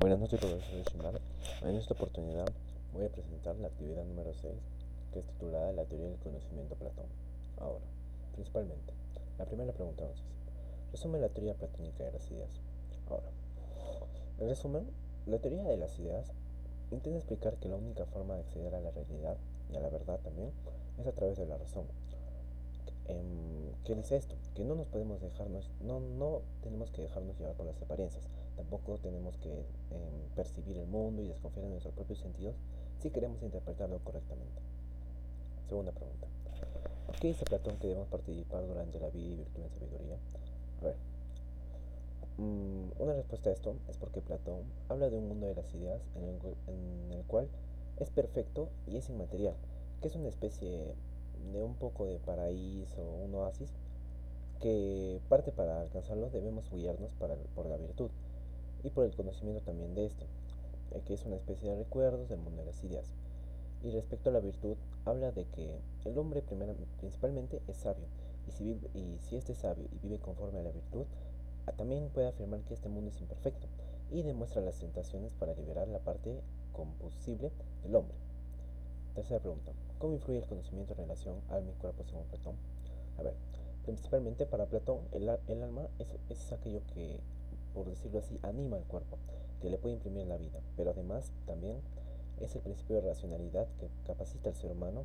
Buenas noches, profesor Shimar. En esta oportunidad voy a presentar la actividad número 6, que es titulada La teoría del conocimiento Platón. Ahora, principalmente, la primera pregunta dice, resume la teoría platónica de las ideas. Ahora, en resumen, la teoría de las ideas intenta explicar que la única forma de acceder a la realidad y a la verdad también es a través de la razón. Em, ¿Qué dice esto? Que no nos podemos dejarnos, no, no tenemos que dejarnos llevar por las apariencias, tampoco tenemos que em, percibir el mundo y desconfiar de nuestros propios sentidos si queremos interpretarlo correctamente. Segunda pregunta. ¿Por qué dice Platón que debemos participar durante la vida y virtud en sabiduría? A ver. Mm, una respuesta a esto es porque Platón habla de un mundo de las ideas en el, en el cual es perfecto y es inmaterial, que es una especie de un poco de paraíso, un oasis, que parte para alcanzarlo debemos guiarnos por la virtud y por el conocimiento también de esto, eh, que es una especie de recuerdos del mundo de las ideas. Y respecto a la virtud, habla de que el hombre principalmente es sabio, y si, vive, y si este es sabio y vive conforme a la virtud, también puede afirmar que este mundo es imperfecto, y demuestra las tentaciones para liberar la parte combustible del hombre. Tercera pregunta. ¿Cómo influye el conocimiento en relación al mi cuerpo según Platón? A ver, principalmente para Platón el, el alma es, es, aquello que, por decirlo así, anima al cuerpo, que le puede imprimir la vida, pero además también es el principio de racionalidad que capacita al ser humano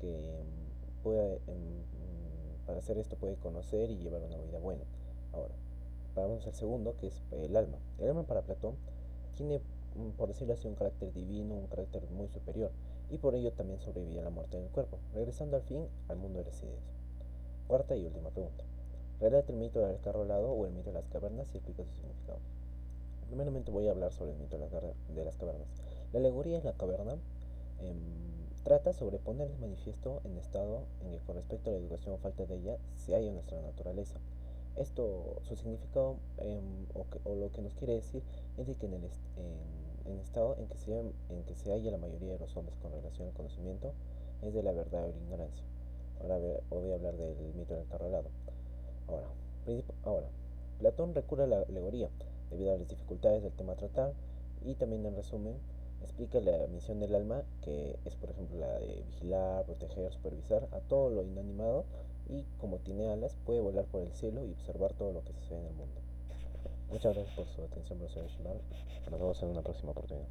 que mm, puede, em, para hacer esto puede conocer y llevar una vida buena. Ahora, vamos al segundo, que es el alma. El alma para Platón tiene, mm, por decirlo así, un carácter divino, un carácter muy superior y por ello también sobrevive a la muerte del cuerpo, regresando al fin al mundo de las ideas. Cuarta y última pregunta. Relata el mito del carro alado o el mito de las cavernas y explica su significado. Primeramente voy a hablar sobre el mito de las cavernas. La alegoría de la caverna eh, trata sobre poner el manifiesto en estado en que con respecto a la educación o falta de ella se halla nuestra naturaleza. Esto, su significado eh, o, que, o, lo que nos quiere decir es de que en el, en, en el estado en que, se, en que se halla la mayoría de los hombres con relación al conocimiento es de la verdad o la ignorancia. Ahora voy a hablar del mito del carro alado. Ahora, ahora, Platón recurre a la alegoría debido a las dificultades del tema a tratar y también en resumen explica la misión del alma que es por ejemplo la de vigilar, proteger, supervisar a todo lo inanimado y como tiene alas puede volar por el cielo y observar todo lo que sucede en el mundo. Muchas gracias por su atención, profesor Shimar. Nos vemos en una próxima oportunidad.